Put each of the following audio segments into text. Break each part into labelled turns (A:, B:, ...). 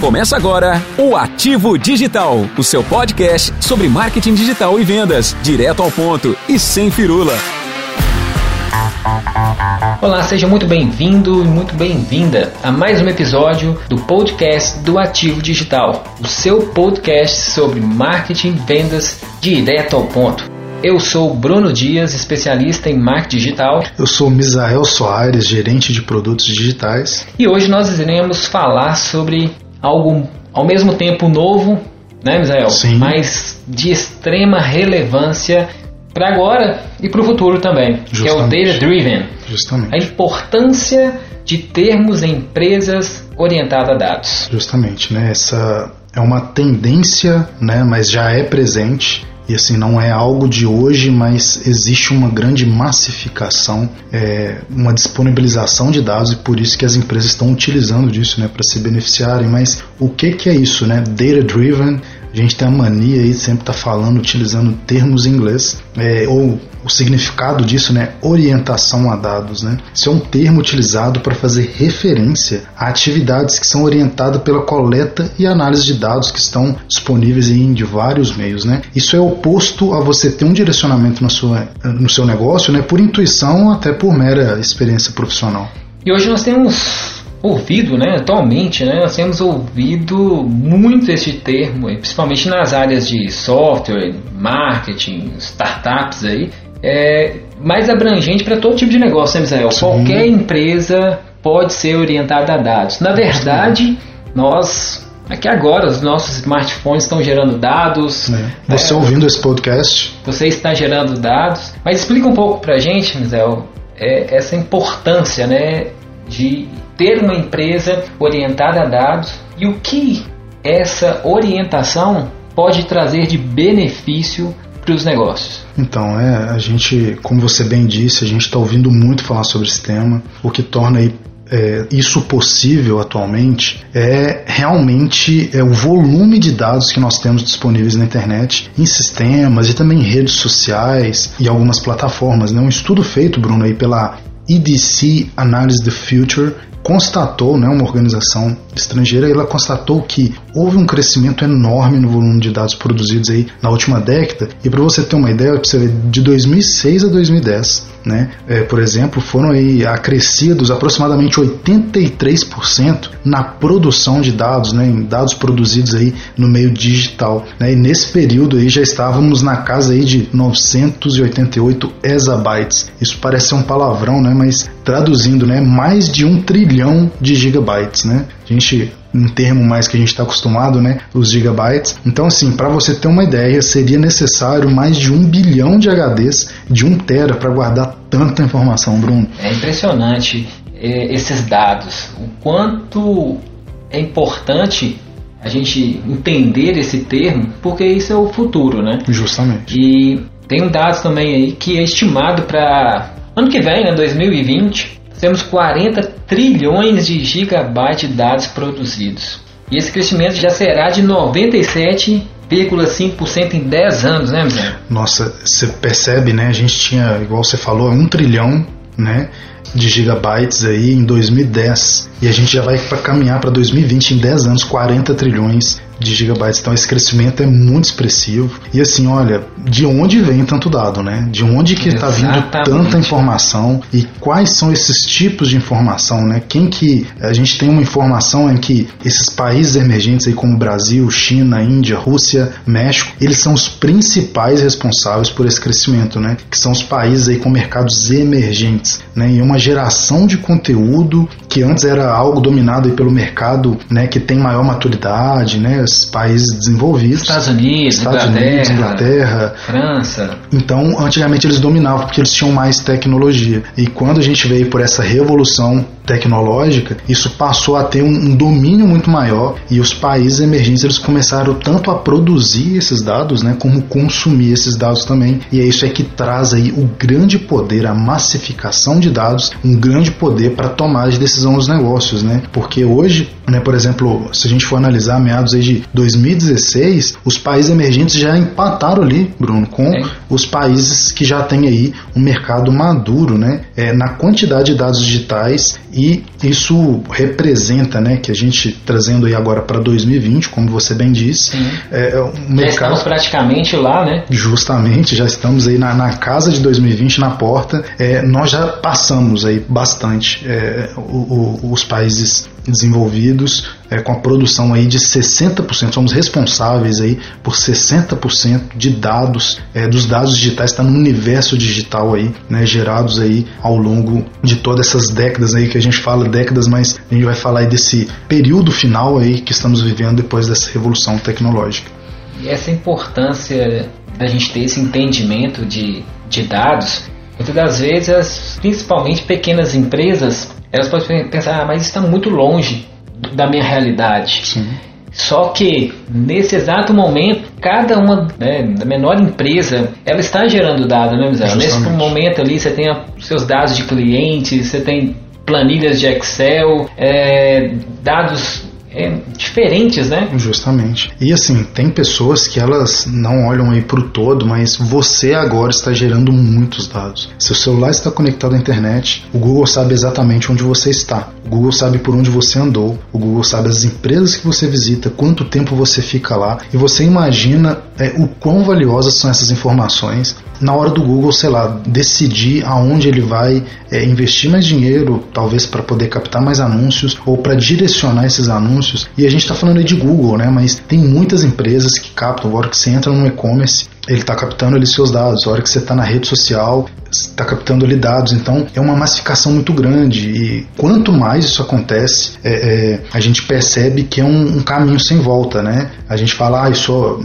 A: Começa agora o Ativo Digital, o seu podcast sobre marketing digital e vendas, direto ao ponto e sem firula.
B: Olá, seja muito bem-vindo e muito bem-vinda a mais um episódio do podcast do Ativo Digital, o seu podcast sobre marketing, vendas, direto ao ponto. Eu sou Bruno Dias, especialista em marketing digital.
C: Eu sou Misael Soares, gerente de produtos digitais.
B: E hoje nós iremos falar sobre algo ao mesmo tempo novo, né, Misael?
C: Sim.
B: Mas de extrema relevância para agora e para o futuro também,
C: Justamente.
B: que é o Data Driven.
C: Justamente.
B: A importância de termos empresas orientadas a dados.
C: Justamente, né? Essa é uma tendência, né? Mas já é presente. E assim, não é algo de hoje, mas existe uma grande massificação, é, uma disponibilização de dados e por isso que as empresas estão utilizando disso né, para se beneficiarem. Mas o que, que é isso? Né? Data Driven, a gente tem a mania aí sempre tá falando, utilizando termos em inglês, é, ou o significado disso, né, orientação a dados, né? Isso é um termo utilizado para fazer referência a atividades que são orientadas pela coleta e análise de dados que estão disponíveis em de vários meios, né? Isso é oposto a você ter um direcionamento na sua, no seu negócio, né, por intuição até por mera experiência profissional.
B: E hoje nós temos ouvido, né, atualmente, né, nós temos ouvido muito este termo, principalmente nas áreas de software, marketing, startups aí, é mais abrangente para todo tipo de negócio, né, Misael?
C: Sim.
B: Qualquer empresa pode ser orientada a dados. Na verdade, nós aqui agora os nossos smartphones estão gerando dados.
C: Né? Você
B: né?
C: ouvindo esse podcast,
B: Você está gerando dados. Mas explica um pouco para a gente, Misael, é, essa importância, né, de ter uma empresa orientada a dados e o que essa orientação pode trazer de benefício para os negócios.
C: Então, é, a gente, como você bem disse, a gente está ouvindo muito falar sobre esse tema, o que torna aí, é, isso possível atualmente é realmente é, o volume de dados que nós temos disponíveis na internet, em sistemas e também em redes sociais e algumas plataformas. Né? Um estudo feito, Bruno, aí pela EDC Analysis the Future constatou, né, uma organização estrangeira, ela constatou que houve um crescimento enorme no volume de dados produzidos aí na última década. E para você ter uma ideia, você ver, de 2006 a 2010, né, é, por exemplo, foram aí acrescidos aproximadamente 83% na produção de dados, né, em dados produzidos aí no meio digital. Né, e nesse período aí já estávamos na casa aí de 988 exabytes. Isso parece um palavrão, né, mas traduzindo, né, mais de um trilhão de gigabytes, né? A gente um termo mais que a gente está acostumado, né? Os gigabytes. Então, assim, para você ter uma ideia, seria necessário mais de um bilhão de HDs de um tera para guardar tanta informação, Bruno.
B: É impressionante eh, esses dados, o quanto é importante a gente entender esse termo, porque isso é o futuro, né?
C: Justamente.
B: E tem um dados também aí que é estimado para ano que vem, né, 2020, temos 40 trilhões de gigabytes de dados produzidos. E esse crescimento já será de 97,5% em 10 anos, né, Michel?
C: Nossa, você percebe, né? A gente tinha, igual você falou, um trilhão, né? De gigabytes aí em 2010 e a gente já vai para caminhar para 2020 em 10 anos 40 trilhões de gigabytes. Então esse crescimento é muito expressivo. E assim, olha, de onde vem tanto dado, né? De onde que está vindo tanta informação e quais são esses tipos de informação, né? Quem que a gente tem uma informação em que esses países emergentes aí como Brasil, China, Índia, Rússia, México, eles são os principais responsáveis por esse crescimento, né? Que são os países aí com mercados emergentes, né? E uma geração de conteúdo que antes era algo dominado aí pelo mercado, né? Que tem maior maturidade, né? Os países desenvolvidos.
B: Estados Unidos,
C: Estados
B: Inglaterra,
C: Unidos, Inglaterra,
B: França.
C: então, antigamente eles dominavam porque eles tinham mais tecnologia. E quando a gente veio por essa revolução tecnológica, isso passou a ter um, um domínio muito maior e os países emergentes eles começaram tanto a produzir esses dados, né, como consumir esses dados também. E é isso é que traz aí o grande poder, a massificação de dados, um grande poder para tomar as decisões nos negócios, né? Porque hoje, né, por exemplo, se a gente for analisar meados aí de 2016, os países emergentes já empataram ali, Bruno, com é. os países que já têm aí um mercado maduro, né? É, na quantidade de dados digitais e isso representa, né, que a gente trazendo aí agora para 2020, como você bem disse,
B: é, é, um mercado, já estamos praticamente lá, né?
C: Justamente, já estamos aí na, na casa de 2020 na porta. É, nós já passamos aí bastante é, o, o, os países desenvolvidos é, com a produção aí de 60%, somos responsáveis aí por 60% de dados, é, dos dados digitais está no universo digital aí, né, gerados aí ao longo de todas essas décadas aí que a gente fala décadas, mas a gente vai falar aí desse período final aí que estamos vivendo depois dessa revolução tecnológica.
B: E essa importância da gente ter esse entendimento de, de dados, muitas das vezes, principalmente pequenas empresas, elas podem pensar, ah, mas está muito longe da minha realidade. Sim. Só que nesse exato momento, cada uma né, da menor empresa, ela está gerando dados, né, Misael? Nesse momento ali, você tem seus dados de clientes, você tem planilhas de Excel, é, dados é, diferentes, né?
C: Justamente. E assim, tem pessoas que elas não olham aí para o todo, mas você agora está gerando muitos dados. Seu celular está conectado à internet, o Google sabe exatamente onde você está, o Google sabe por onde você andou, o Google sabe as empresas que você visita, quanto tempo você fica lá, e você imagina é, o quão valiosas são essas informações na hora do Google, sei lá, decidir aonde ele vai é, investir mais dinheiro, talvez para poder captar mais anúncios ou para direcionar esses anúncios. E a gente está falando aí de Google, né? Mas tem muitas empresas que captam. A hora que você entra no e-commerce, ele está captando ali seus dados. A hora que você está na rede social, está captando ali dados. Então é uma massificação muito grande. E quanto mais isso acontece, é, é, a gente percebe que é um, um, caminho sem volta, né? A gente fala, ah, isso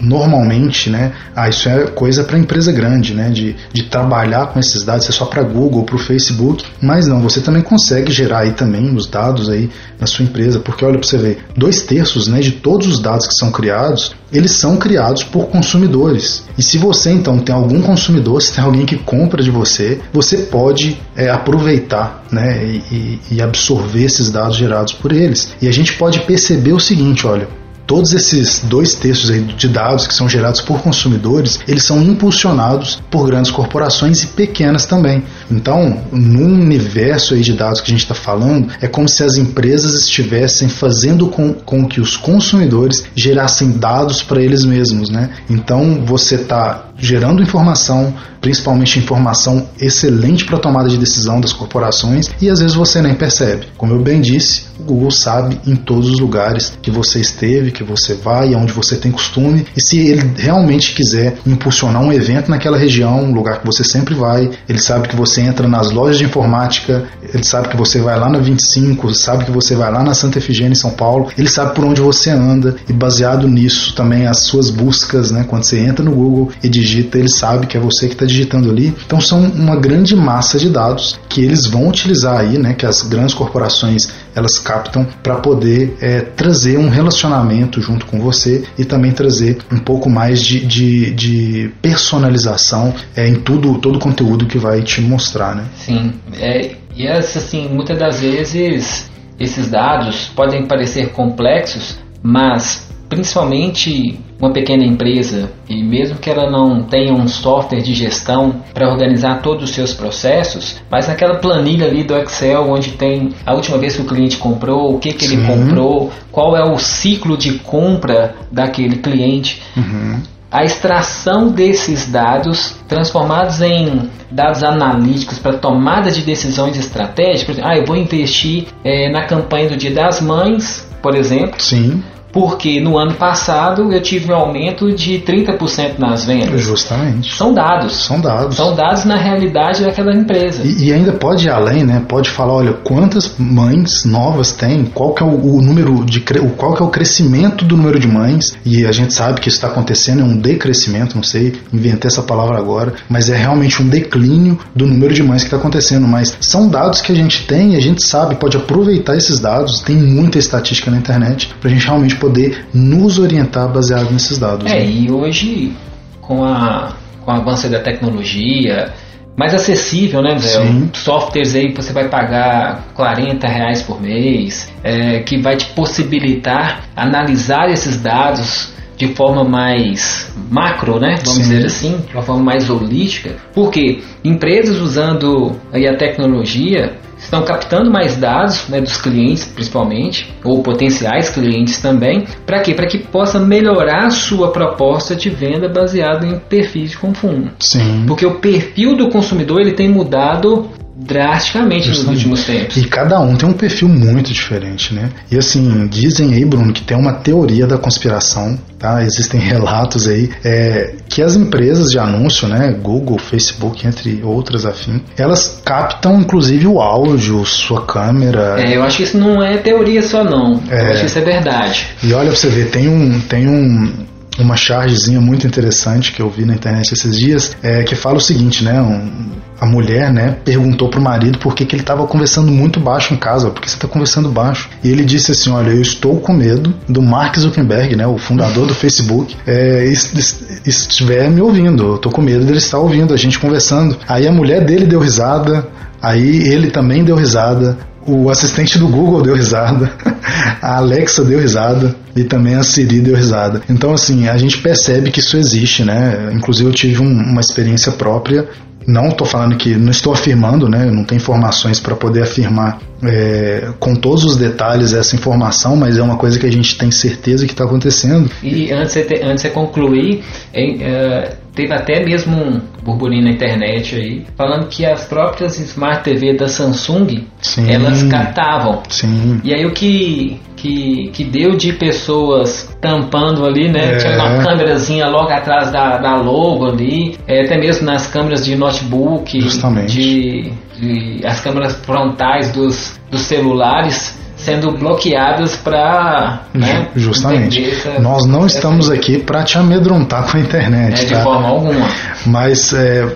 C: normalmente, né, ah, isso é coisa para empresa grande, né, de, de trabalhar com esses dados, é só para Google, para o Facebook, mas não, você também consegue gerar aí também os dados aí na sua empresa, porque olha para você ver, dois terços, né, de todos os dados que são criados, eles são criados por consumidores. E se você então tem algum consumidor, se tem alguém que compra de você, você pode é, aproveitar, né, e, e absorver esses dados gerados por eles. E a gente pode perceber o seguinte, olha, todos esses dois terços de dados que são gerados por consumidores, eles são impulsionados por grandes corporações e pequenas também. Então, no universo aí de dados que a gente está falando, é como se as empresas estivessem fazendo com, com que os consumidores gerassem dados para eles mesmos, né? Então, você está gerando informação, principalmente informação excelente para tomada de decisão das corporações e às vezes você nem percebe. Como eu bem disse, o Google sabe em todos os lugares que você esteve, que você vai, aonde você tem costume e se ele realmente quiser impulsionar um evento naquela região, um lugar que você sempre vai, ele sabe que você entra nas lojas de informática, ele sabe que você vai lá na 25, sabe que você vai lá na Santa Efigênia em São Paulo, ele sabe por onde você anda e baseado nisso também as suas buscas, né, quando você entra no Google e digita digita, ele sabe que é você que está digitando ali. Então são uma grande massa de dados que eles vão utilizar aí, né, que as grandes corporações elas captam para poder é, trazer um relacionamento junto com você e também trazer um pouco mais de, de, de personalização é, em tudo todo o conteúdo que vai te mostrar, né?
B: Sim, é, e assim muitas das vezes esses dados podem parecer complexos, mas principalmente uma pequena empresa e mesmo que ela não tenha um software de gestão para organizar todos os seus processos, mas naquela planilha ali do Excel onde tem a última vez que o cliente comprou, o que, que ele comprou, qual é o ciclo de compra daquele cliente. Uhum. A extração desses dados transformados em dados analíticos para tomada de decisões estratégicas, ah, eu vou investir é, na campanha do Dia das Mães, por exemplo.
C: Sim
B: porque no ano passado eu tive um aumento de 30% nas vendas.
C: Justamente.
B: São dados.
C: São dados.
B: São dados na realidade daquela empresa.
C: E, e ainda pode ir além, né? Pode falar, olha, quantas mães novas tem, qual que é o, o número de qual que é o crescimento do número de mães, e a gente sabe que isso está acontecendo, é um decrescimento, não sei, inventei essa palavra agora, mas é realmente um declínio do número de mães que está acontecendo. Mas são dados que a gente tem, a gente sabe, pode aproveitar esses dados, tem muita estatística na internet, para a gente realmente poder nos orientar baseado nesses dados.
B: É, né? e hoje, com, a, com o avanço da tecnologia, mais acessível, né, Zé?
C: Sim.
B: Softwares aí que você vai pagar 40 reais por mês, é, que vai te possibilitar analisar esses dados de forma mais macro, né? Vamos
C: Sim.
B: dizer assim, de uma forma mais holística. Porque empresas usando aí a tecnologia estão captando mais dados né, dos clientes, principalmente, ou potenciais clientes também. Para quê? Para que possa melhorar a sua proposta de venda baseado em perfis de consumo.
C: Sim.
B: Porque o perfil do consumidor ele tem mudado drasticamente nos
C: Justamente.
B: últimos tempos.
C: E cada um tem um perfil muito diferente, né? E assim, dizem aí, Bruno, que tem uma teoria da conspiração, tá? Existem relatos aí é, que as empresas de anúncio, né? Google, Facebook, entre outras afim, elas captam inclusive o áudio, sua câmera.
B: É, eu acho que isso não é teoria só não. Eu
C: É.
B: acho que isso é verdade.
C: E olha pra você ver, tem um. Tem um uma chargezinha muito interessante que eu vi na internet esses dias, é, que fala o seguinte, né? um- a mulher, né, perguntou pro marido por que, que ele estava conversando muito baixo em casa, por que você está conversando baixo? E ele disse assim, olha, eu estou com medo do Mark Zuckerberg, né, o fundador do Facebook, é, es- es- estiver me ouvindo, eu tô com medo dele estar ouvindo a gente conversando. Aí a mulher dele deu risada, aí ele também deu risada, o assistente do Google deu risada, a Alexa deu risada e também a Siri deu risada. Então, assim, a gente percebe que isso existe, né? Inclusive, eu tive um- uma experiência própria. Não estou falando que, não estou afirmando, né? Não tenho informações para poder afirmar é, com todos os detalhes essa informação, mas é uma coisa que a gente tem certeza que está acontecendo.
B: E antes de, antes de concluir, em, eh, teve até mesmo um burburinho na internet aí, falando que as próprias Smart TV da Samsung,
C: Sim.
B: elas captavam.
C: Sim,
B: E aí o que, que, que deu de pessoas tampando ali, né?
C: É.
B: Tinha uma câmerazinha logo atrás da, da logo ali, é, até mesmo nas câmeras de notebook,
C: Justamente.
B: de, de- as câmeras frontais dos, dos celulares sendo bloqueadas para né,
C: Ju- justamente.
B: essa-
C: Nós não estamos aqui para te amedrontar com a internet,
B: é, de
C: tá?
B: forma alguma.
C: Mas é,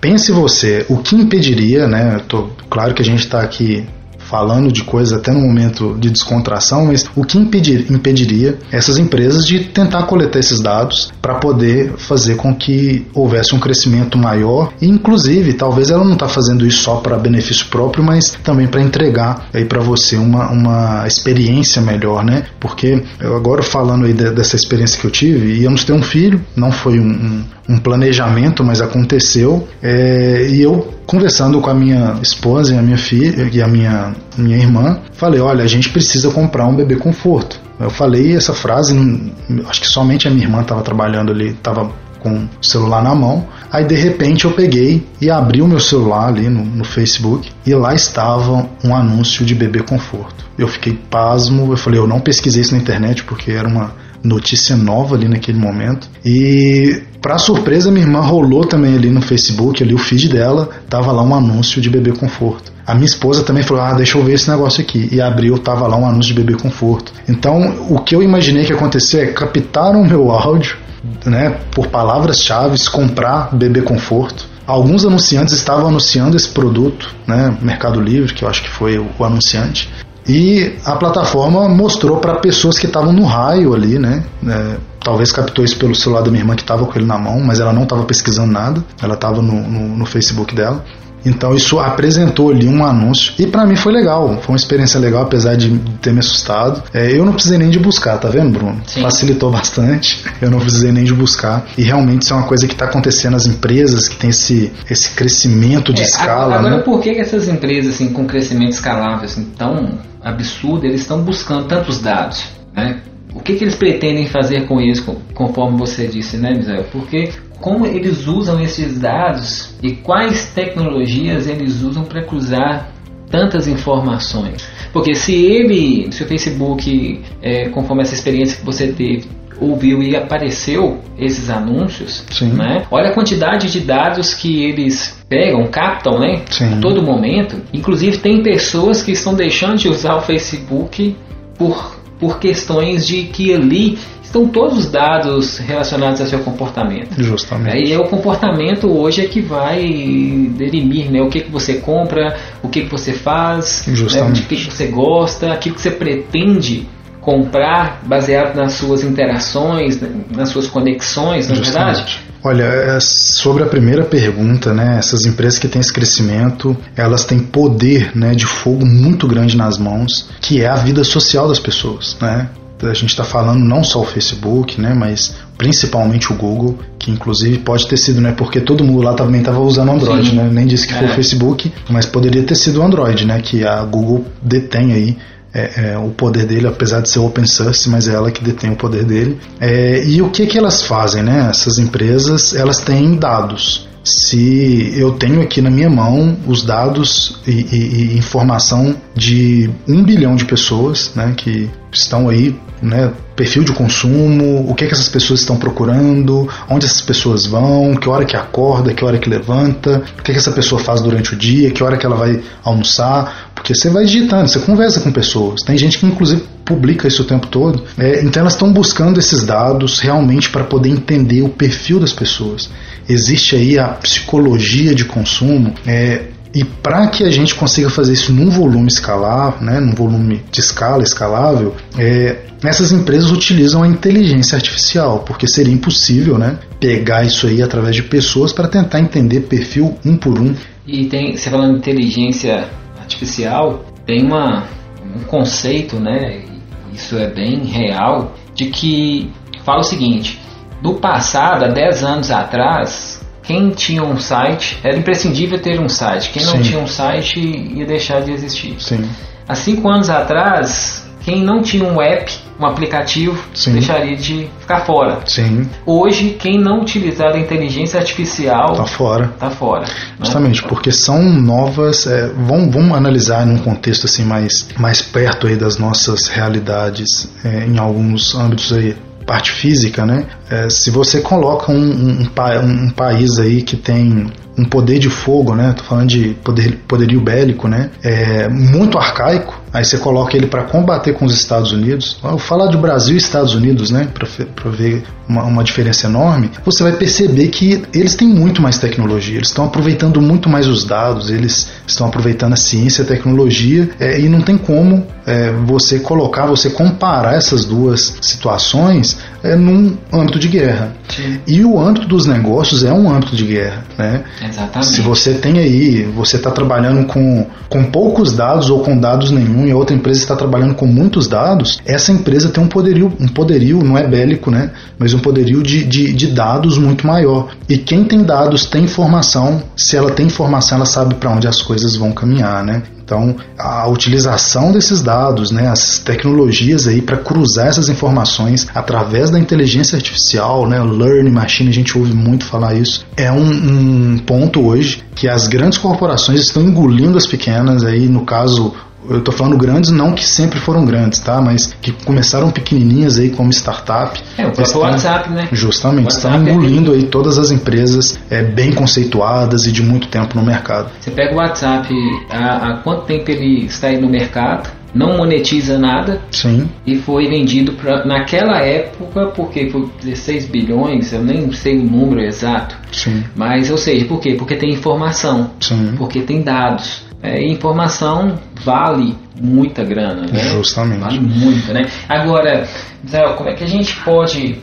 C: pense você, o que impediria, né? Tô, claro que a gente está aqui falando de coisas até no momento de descontração, mas o que impedir, impediria essas empresas de tentar coletar esses dados para poder fazer com que houvesse um crescimento maior e inclusive talvez ela não está fazendo isso só para benefício próprio, mas também para entregar aí para você uma, uma experiência melhor, né? Porque eu agora falando aí de- dessa experiência que eu tive, íamos ter um filho, não foi um, um, um planejamento, mas aconteceu, é, e eu conversando com a minha esposa e a minha filha e a minha, minha irmã, falei, olha, a gente precisa comprar um bebê conforto. Eu falei essa frase, acho que somente a minha irmã estava trabalhando ali, estava com o celular na mão. Aí de repente eu peguei e abri o meu celular ali no, no Facebook e lá estava um anúncio de bebê conforto. Eu fiquei pasmo, eu falei, eu não pesquisei isso na internet porque era uma notícia nova ali naquele momento. E para surpresa minha irmã rolou também ali no Facebook, ali o feed dela, tava lá um anúncio de bebê conforto. A minha esposa também falou: "Ah, deixa eu ver esse negócio aqui". E abriu, tava lá um anúncio de bebê conforto. Então, o que eu imaginei que ia acontecer é captaram o meu áudio, né, por palavras-chave, comprar bebê conforto. Alguns anunciantes estavam anunciando esse produto, né, Mercado Livre, que eu acho que foi o anunciante. E a plataforma mostrou para pessoas que estavam no raio ali, né? é, talvez captou isso pelo celular da minha irmã que estava com ele na mão, mas ela não estava pesquisando nada, ela estava no, no, no Facebook dela. Então isso apresentou ali um anúncio e para mim foi legal, foi uma experiência legal, apesar de ter me assustado. É, eu não precisei nem de buscar, tá vendo, Bruno?
B: Sim.
C: Facilitou bastante. Eu não precisei nem de buscar e realmente isso é uma coisa que está acontecendo nas empresas que tem esse esse crescimento de
B: É,
C: escala,
B: agora,
C: né?
B: por que essas empresas assim, com crescimento escalável assim, tão absurdo, eles estão buscando tantos dados? Né? O que, que eles pretendem fazer com isso, conforme você disse, né, Misael? Porque como eles usam esses dados e quais tecnologias eles usam para cruzar tantas informações? Porque se ele, se o Facebook, é, conforme essa experiência que você teve, ouviu e apareceu esses anúncios,
C: Sim.
B: né? Olha a quantidade de dados que eles pegam, captam, né?
C: Sim.
B: A todo momento. Inclusive tem pessoas que estão deixando de usar o Facebook por, por questões de que ali estão todos os dados relacionados ao seu comportamento.
C: Justamente.
B: E é o comportamento hoje é que vai definir né, o que, que você compra, o que, que você faz, né,
C: Justamente.
B: o que, que você gosta, aquilo que você pretende comprar baseado nas suas interações, nas suas conexões, na é verdade?
C: Olha, é, sobre a primeira pergunta, né, essas empresas que têm esse crescimento, elas têm poder né, de fogo muito grande nas mãos, que é a vida social das pessoas. Né? A gente está falando não só o Facebook, né, mas principalmente o Google, que inclusive pode ter sido, né, porque todo mundo lá também estava usando Android, Sim. né, nem disse que é. foi o Facebook, mas poderia ter sido o Android, né, que a Google detém aí é, é, o poder dele, apesar de ser open source, mas é ela que detém o poder dele. É, e o que, que elas fazem, né? Essas empresas, elas têm dados. Se eu tenho aqui na minha mão os dados e, e, e informação de um bilhão de pessoas, né, que estão aí né, perfil de consumo, o que, é que essas pessoas estão procurando, onde essas pessoas vão, que hora que acorda, que hora que levanta, o que, é que essa pessoa faz durante o dia, que hora que ela vai almoçar, porque você vai digitando, você conversa com pessoas. Tem gente que inclusive publica isso o tempo todo. É, então elas estão buscando esses dados realmente para poder entender o perfil das pessoas. Existe aí a psicologia de consumo. É, e para que a gente consiga fazer isso num volume escalar, né, num volume de escala escalável, é, essas empresas utilizam a inteligência artificial, porque seria impossível né, pegar isso aí através de pessoas para tentar entender perfil um por um.
B: E tem, você falando inteligência artificial, tem uma, um conceito, né, isso é bem real, de que fala o seguinte: no passado, há 10 anos atrás, quem tinha um site, era imprescindível ter um site. Quem não Sim. tinha um site ia deixar de existir.
C: Sim.
B: Há cinco anos atrás, quem não tinha um app, um aplicativo, Sim. deixaria de ficar fora.
C: Sim.
B: Hoje, quem não utilizar a inteligência artificial
C: está fora.
B: Tá fora. Né?
C: Justamente, porque são novas. É, vamos, vamos analisar num contexto assim mais, mais perto aí das nossas realidades é, em alguns âmbitos aí parte física, né? É, se você coloca um, um, um, um, país aí que tem um poder de fogo, né? Tô falando de poder, poderio bélico, né? É muito arcaico. Aí você coloca ele para combater com os Estados Unidos. Eu falar de Brasil e Estados Unidos, né? Para ver uma, uma, diferença enorme. Você vai perceber que eles têm muito mais tecnologia. Eles estão aproveitando muito mais os dados. Eles estão aproveitando a ciência e a tecnologia. É, e não tem como é, você colocar, você comparar essas duas situações é, num âmbito de guerra. Sim. E o âmbito dos negócios é um âmbito de guerra, né?
B: Exatamente.
C: Se você tem aí, você está trabalhando com, com poucos dados ou com dados nenhum e a outra empresa está trabalhando com muitos dados, essa empresa tem um poderio, um poderio, não é bélico, né? Mas um poderio de, de, de dados muito maior. E quem tem dados tem informação, se ela tem informação, ela sabe para onde as coisas vão caminhar, né? Então, a utilização desses dados, né, as tecnologias aí para cruzar essas informações através da inteligência artificial, né, learning machine, a gente ouve muito falar isso, é um, um ponto hoje que as grandes corporações estão engolindo as pequenas aí, no caso eu estou falando grandes, não que sempre foram grandes, tá? Mas que começaram pequenininhas aí como startup.
B: É, o próprio WhatsApp, né?
C: Justamente, estão é engolindo aí todas as empresas é, bem conceituadas e de muito tempo no mercado.
B: Você pega o WhatsApp, há, há quanto tempo ele está aí no mercado? não monetiza nada
C: Sim.
B: e foi vendido pra, naquela época porque foi 16 bilhões, eu nem sei o número exato.
C: Sim.
B: Mas, ou seja, por quê? Porque tem informação,
C: Sim.
B: porque tem dados é, informação vale muita grana, né?
C: Justamente.
B: Vale muito, né? Agora, Zé, como é que a gente pode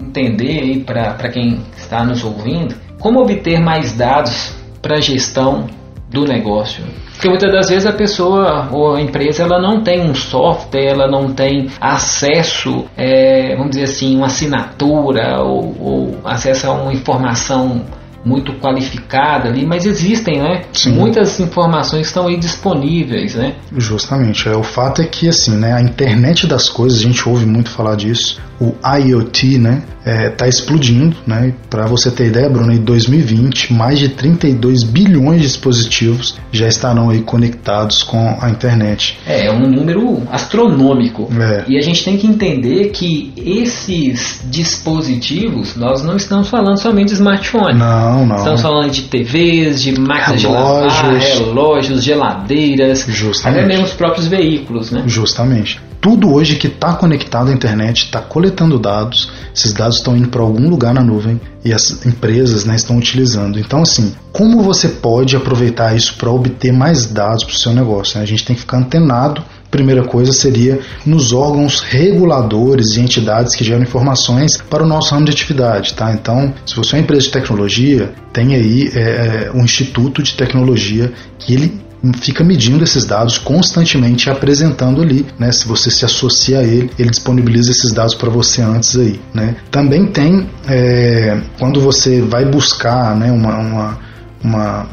B: entender aí para quem está nos ouvindo como obter mais dados para a gestão do negócio? Porque muitas das vezes a pessoa ou a empresa ela não tem um software, ela não tem acesso, é, vamos dizer assim, uma assinatura ou, ou acesso a uma informação muito qualificada ali, mas existem, né? Sim. Muitas informações estão aí disponíveis, né?
C: Justamente. É, o fato é que, assim, né, a internet das coisas, a gente ouve muito falar disso, o IoT, né, está é, tá explodindo, né? Para você ter ideia, Bruno, em 2020, mais de 32 bilhões de dispositivos já estarão aí conectados com a internet.
B: É, é um número astronômico. É. E a gente tem que entender que esses dispositivos, nós não estamos falando somente de smartphone.
C: Não, não.
B: Estamos falando de TVs, de máquinas relógios, de lavar, relógios, geladeiras,
C: Justamente.
B: até mesmo os próprios veículos, né?
C: Justamente tudo hoje que está conectado à internet está coletando dados, esses dados estão indo para algum lugar na nuvem e as empresas né, estão utilizando. Então, assim, como você pode aproveitar isso para obter mais dados para o seu negócio? Né? A gente tem que ficar antenado primeira coisa seria nos órgãos reguladores e entidades que geram informações para o nosso ramo de atividade, tá? Então, se você é uma empresa de tecnologia, tem aí é, é um instituto de tecnologia que ele fica medindo esses dados constantemente apresentando ali, né? Se você se associa a ele, ele disponibiliza esses dados para você antes aí, né? Também tem é, quando você vai buscar, né? Uma, uma, uma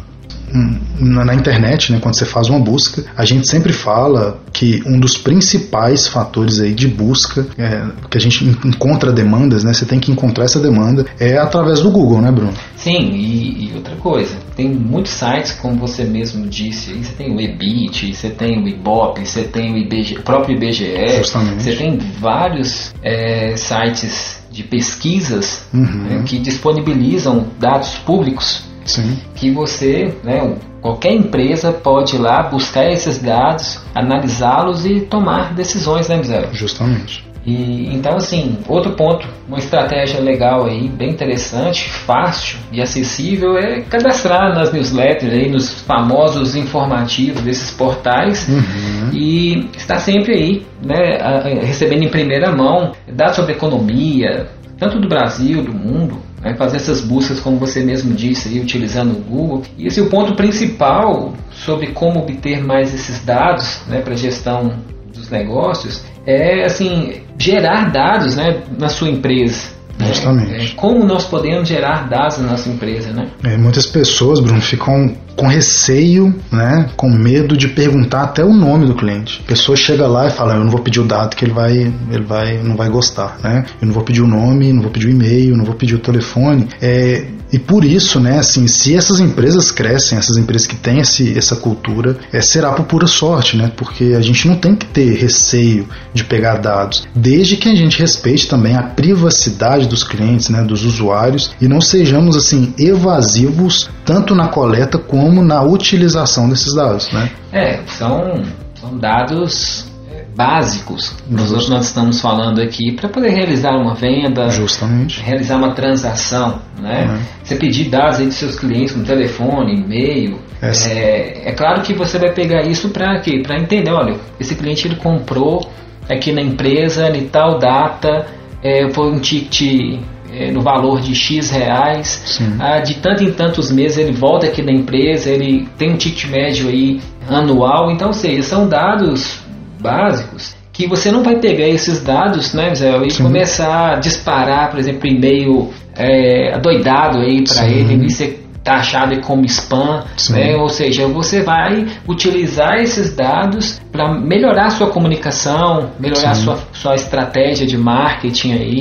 C: na internet, né, quando você faz uma busca, a gente sempre fala que um dos principais fatores aí de busca é, que a gente encontra demandas, né, você tem que encontrar essa demanda é através do Google, né, Bruno?
B: Sim, e, e outra coisa, tem muitos sites, como você mesmo disse, você tem o Ebit, você tem o Ibope, você tem o, IBG, o próprio IBGE, Justamente. você tem vários é, sites de pesquisas uhum. né, que disponibilizam dados públicos Sim. que você, né, qualquer empresa pode ir lá buscar esses dados, analisá-los e tomar decisões, né, Mizel?
C: Justamente.
B: E, então, assim, outro ponto, uma estratégia legal aí, bem interessante, fácil e acessível é cadastrar nas newsletters aí, nos famosos informativos desses portais uhum. e estar sempre aí, né, recebendo em primeira mão dados sobre economia, tanto do Brasil, do mundo, né, fazer essas buscas, como você mesmo disse, aí, utilizando o Google. E esse é o ponto principal sobre como obter mais esses dados né, para gestão dos negócios é assim gerar dados né, na sua empresa.
C: Né? Justamente.
B: É, como nós podemos gerar dados na nossa empresa, né?
C: É, muitas pessoas, Bruno, ficam com receio, né, com medo de perguntar até o nome do cliente. A pessoa chega lá e fala: "Eu não vou pedir o dado que ele vai, ele vai, não vai gostar, né? Eu não vou pedir o nome, não vou pedir o e-mail, não vou pedir o telefone". É, e por isso, né, assim, se essas empresas crescem, essas empresas que têm esse, essa cultura, é, será por pura sorte, né? Porque a gente não tem que ter receio de pegar dados, desde que a gente respeite também a privacidade dos clientes, né, dos usuários e não sejamos assim evasivos tanto na coleta como na utilização desses dados, né?
B: É, são, são dados é, básicos nós, nós estamos falando aqui para poder realizar uma venda,
C: justamente
B: realizar uma transação, né? Uhum. Você pedir dados aí dos seus clientes, como telefone, e-mail. É, é, claro que você vai pegar isso para quê? Para entender, olha, esse cliente ele comprou aqui na empresa em tal data, é, foi um ticket é, no valor de X reais. Ah, de tanto em tantos meses ele volta aqui na empresa, ele tem um ticket médio aí anual. Então, seja, são dados básicos que você não vai pegar esses dados, né, Zé, e Sim. começar a disparar, por exemplo, e-mail é, adoidado aí para ele, e você taxado como spam, né? ou seja, você vai utilizar esses dados para melhorar sua comunicação, melhorar sua, sua estratégia de marketing aí,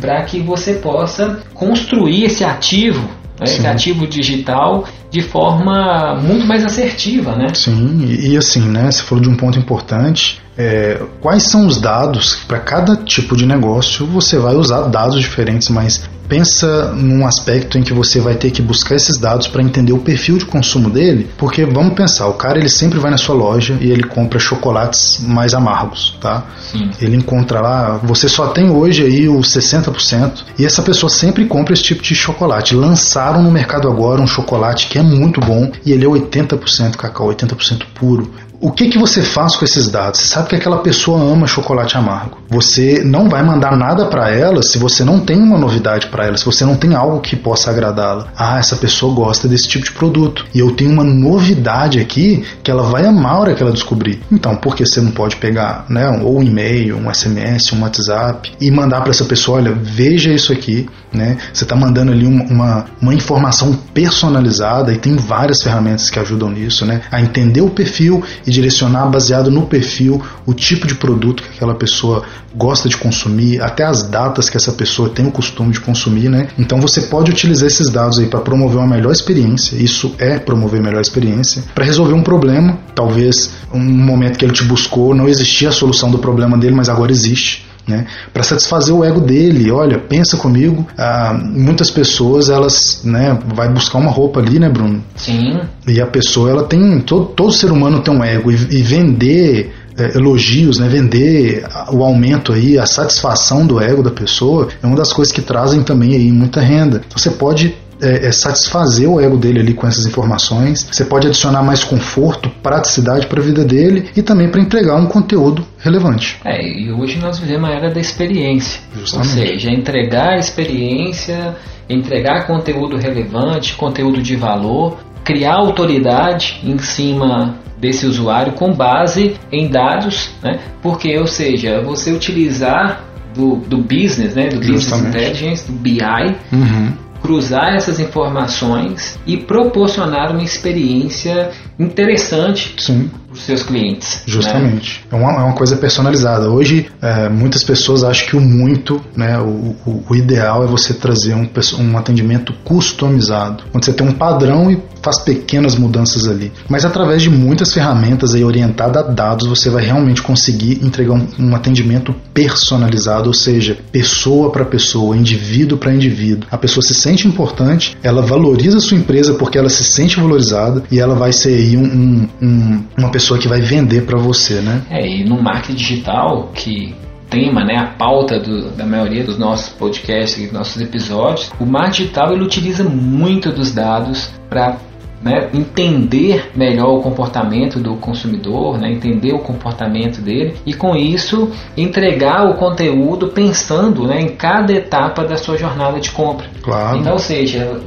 B: para que você possa construir esse ativo, né? esse ativo digital de forma muito mais assertiva, né?
C: Sim, e, e assim, né? Você falou de um ponto importante. É, quais são os dados para cada tipo de negócio você vai usar dados diferentes, mas pensa num aspecto em que você vai ter que buscar esses dados para entender o perfil de consumo dele, porque vamos pensar, o cara ele sempre vai na sua loja e ele compra chocolates mais amargos, tá? Sim. Ele encontra lá, você só tem hoje aí os 60% e essa pessoa sempre compra esse tipo de chocolate. Lançaram no mercado agora um chocolate que é muito bom e ele é 80% cacau, 80% puro. O que, que você faz com esses dados? Você sabe que aquela pessoa ama chocolate amargo. Você não vai mandar nada para ela se você não tem uma novidade para ela, se você não tem algo que possa agradá-la. Ah, essa pessoa gosta desse tipo de produto e eu tenho uma novidade aqui que ela vai amar a hora que ela descobrir. Então, por que você não pode pegar, né, ou um e-mail, um SMS, um WhatsApp e mandar para essa pessoa, olha, veja isso aqui, né? Você está mandando ali uma, uma, uma informação personalizada e tem várias ferramentas que ajudam nisso, né? A entender o perfil direcionar baseado no perfil, o tipo de produto que aquela pessoa gosta de consumir, até as datas que essa pessoa tem o costume de consumir, né? Então você pode utilizar esses dados aí para promover uma melhor experiência, isso é promover melhor experiência, para resolver um problema, talvez um momento que ele te buscou não existia a solução do problema dele, mas agora existe né? Para satisfazer o ego dele, olha, pensa comigo, ah, muitas pessoas elas, né, vai buscar uma roupa ali, né, Bruno?
B: Sim.
C: E a pessoa ela tem todo, todo ser humano tem um ego e, e vender é, elogios, né, vender o aumento aí, a satisfação do ego da pessoa é uma das coisas que trazem também aí muita renda. Então, você pode é, é, satisfazer o ego dele ali com essas informações. Você pode adicionar mais conforto, praticidade para a vida dele e também para entregar um conteúdo relevante.
B: É, e hoje nós vivemos a era da experiência. Justamente. Ou seja, entregar a experiência, entregar conteúdo relevante, conteúdo de valor, criar autoridade em cima desse usuário com base em dados, né? Porque, ou seja, você utilizar do, do business, né? Do Justamente. business intelligence, do BI, uhum. Cruzar essas informações e proporcionar uma experiência interessante
C: Sim
B: seus clientes. Né?
C: Justamente. Né? É, uma, é uma coisa personalizada. Hoje, é, muitas pessoas acham que o muito, né, o, o, o ideal é você trazer um, um atendimento customizado, onde você tem um padrão e faz pequenas mudanças ali. Mas através de muitas ferramentas aí orientadas a dados, você vai realmente conseguir entregar um, um atendimento personalizado, ou seja, pessoa para pessoa, indivíduo para indivíduo. A pessoa se sente importante, ela valoriza a sua empresa porque ela se sente valorizada e ela vai ser aí um, um, uma pessoa que vai vender para você, né?
B: É, e no marketing digital, que tema, né, a pauta do, da maioria dos nossos podcasts, dos nossos episódios, o marketing digital ele utiliza muito dos dados para né, entender melhor o comportamento do consumidor, né, entender o comportamento dele e com isso entregar o conteúdo pensando né, em cada etapa da sua jornada de compra.
C: Claro.
B: Então, ou seja,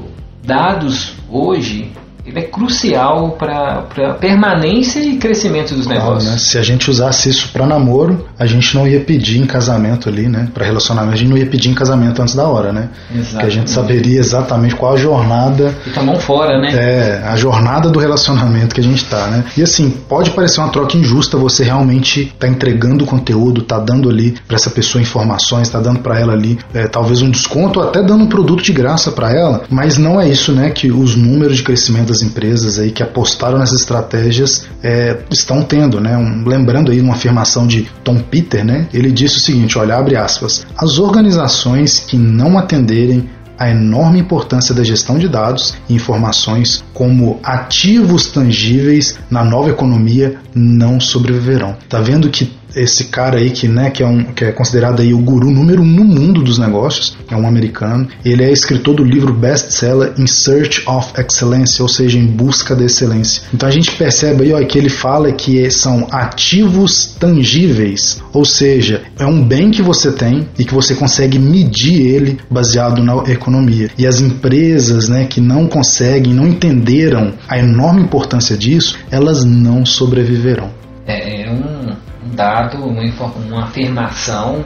B: dados hoje ele é crucial para a permanência e crescimento dos claro, negócios.
C: Né? Se a gente usasse isso para namoro, a gente não ia pedir em casamento ali, né? Para relacionamento, a gente não ia pedir em casamento antes da hora, né? Exatamente. Porque a gente saberia exatamente qual a jornada.
B: E mão fora, né?
C: É, a jornada do relacionamento que a gente tá, né? E assim, pode parecer uma troca injusta você realmente tá entregando conteúdo, tá dando ali para essa pessoa informações, tá dando para ela ali é, talvez um desconto, ou até dando um produto de graça para ela, mas não é isso, né? Que os números de crescimento das empresas aí que apostaram nessas estratégias é, estão tendo, né? Um, lembrando aí uma afirmação de Tom Peter, né? Ele disse o seguinte, olha, abre aspas, as organizações que não atenderem a enorme importância da gestão de dados e informações como ativos tangíveis na nova economia não sobreviverão. Tá vendo que esse cara aí que, né, que é, um, que é considerado aí o guru número um no mundo dos negócios, é um americano. Ele é escritor do livro best-seller In Search of Excellence, ou seja, em busca da excelência. Então a gente percebe aí ó, que ele fala que são ativos tangíveis, ou seja, é um bem que você tem e que você consegue medir ele baseado na economia. E as empresas, né, que não conseguem, não entenderam a enorme importância disso, elas não sobreviverão.
B: É, é um dado, uma, uma afirmação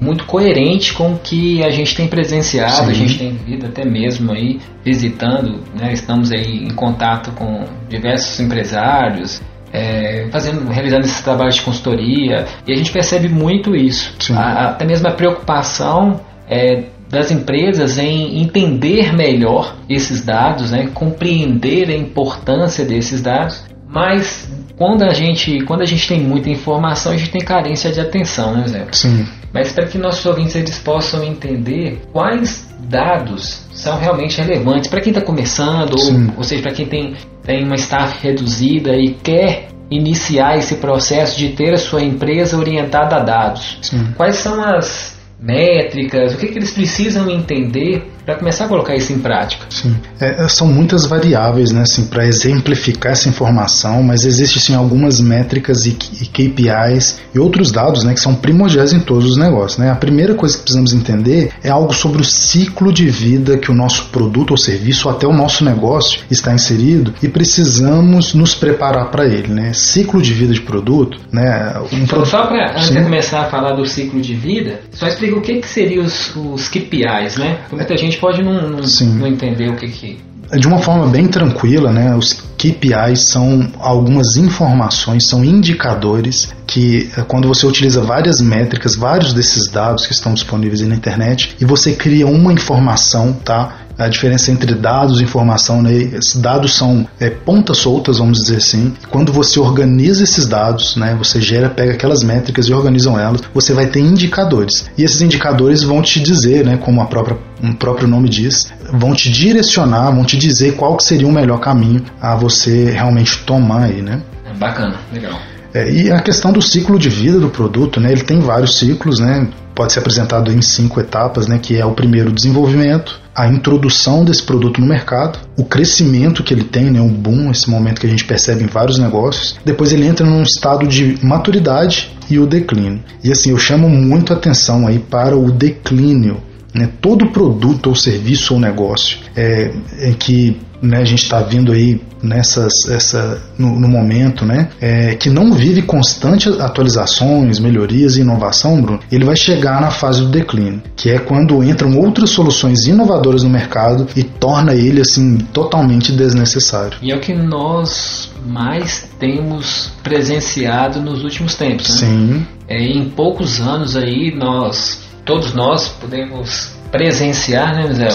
B: muito coerente com o que a gente tem presenciado, Sim. a gente tem vivido até mesmo aí visitando, né, estamos aí em contato com diversos empresários, é, fazendo, realizando esses trabalhos de consultoria e a gente percebe muito isso, a, até mesmo a preocupação é, das empresas em entender melhor esses dados, né, compreender a importância desses dados, mas quando a gente, quando a gente tem muita informação, a gente tem carência de atenção, né, Zé?
C: Sim.
B: Mas para que nossos ouvintes eles possam entender quais dados são realmente relevantes para quem está começando, ou, ou, seja, para quem tem, tem uma staff reduzida e quer iniciar esse processo de ter a sua empresa orientada a dados.
C: Sim.
B: Quais são as métricas, o que, que eles precisam entender para começar a colocar isso em prática.
C: Sim, é, é são muitas variáveis, né, assim, para exemplificar essa informação, mas existem sim, algumas métricas e, e, KPIs e outros dados, né, que são primordiais em todos os negócios, né. A primeira coisa que precisamos entender é algo sobre o ciclo de vida que o nosso produto ou serviço, ou até o nosso negócio está inserido e precisamos nos preparar para ele, né. Ciclo de vida de produto, né.
B: Um então, Só para antes de começar a falar do ciclo de vida, só explica o que que seriam os, os KPIs, né? Muita gente pode não, não, não entender o que que
C: de uma forma bem tranquila, né, os KPIs são algumas informações, são indicadores que eh, quando você utiliza várias métricas, vários desses dados que estão disponíveis na internet e você cria uma informação, tá? A diferença entre dados e informação, né? Esses dados são é, pontas soltas, vamos dizer assim. Quando você organiza esses dados, né? Você gera, pega aquelas métricas e organizam elas, você vai ter indicadores. E esses indicadores vão te dizer, né? Como a própria, o próprio nome diz, vão te direcionar, vão te dizer qual que seria o melhor caminho a você realmente tomar aí, né?
B: Bacana, legal.
C: É, e a questão do ciclo de vida do produto, né? Ele tem vários ciclos, né? Pode ser apresentado em cinco etapas, né? Que é o primeiro desenvolvimento, a introdução desse produto no mercado, o crescimento que ele tem, né, um boom, esse momento que a gente percebe em vários negócios. Depois ele entra num estado de maturidade e o declínio. E assim, eu chamo muito atenção aí para o declínio. Né? Todo produto ou serviço ou negócio é, é que né, a gente está vindo aí nessas essa no, no momento, né, é, que não vive constantes atualizações, melhorias e inovação, Bruno, ele vai chegar na fase do declínio, que é quando entram outras soluções inovadoras no mercado e torna ele assim totalmente desnecessário.
B: E é o que nós mais temos presenciado nos últimos tempos, né?
C: Sim.
B: É, em poucos anos aí nós todos nós podemos presenciar, né, Zé?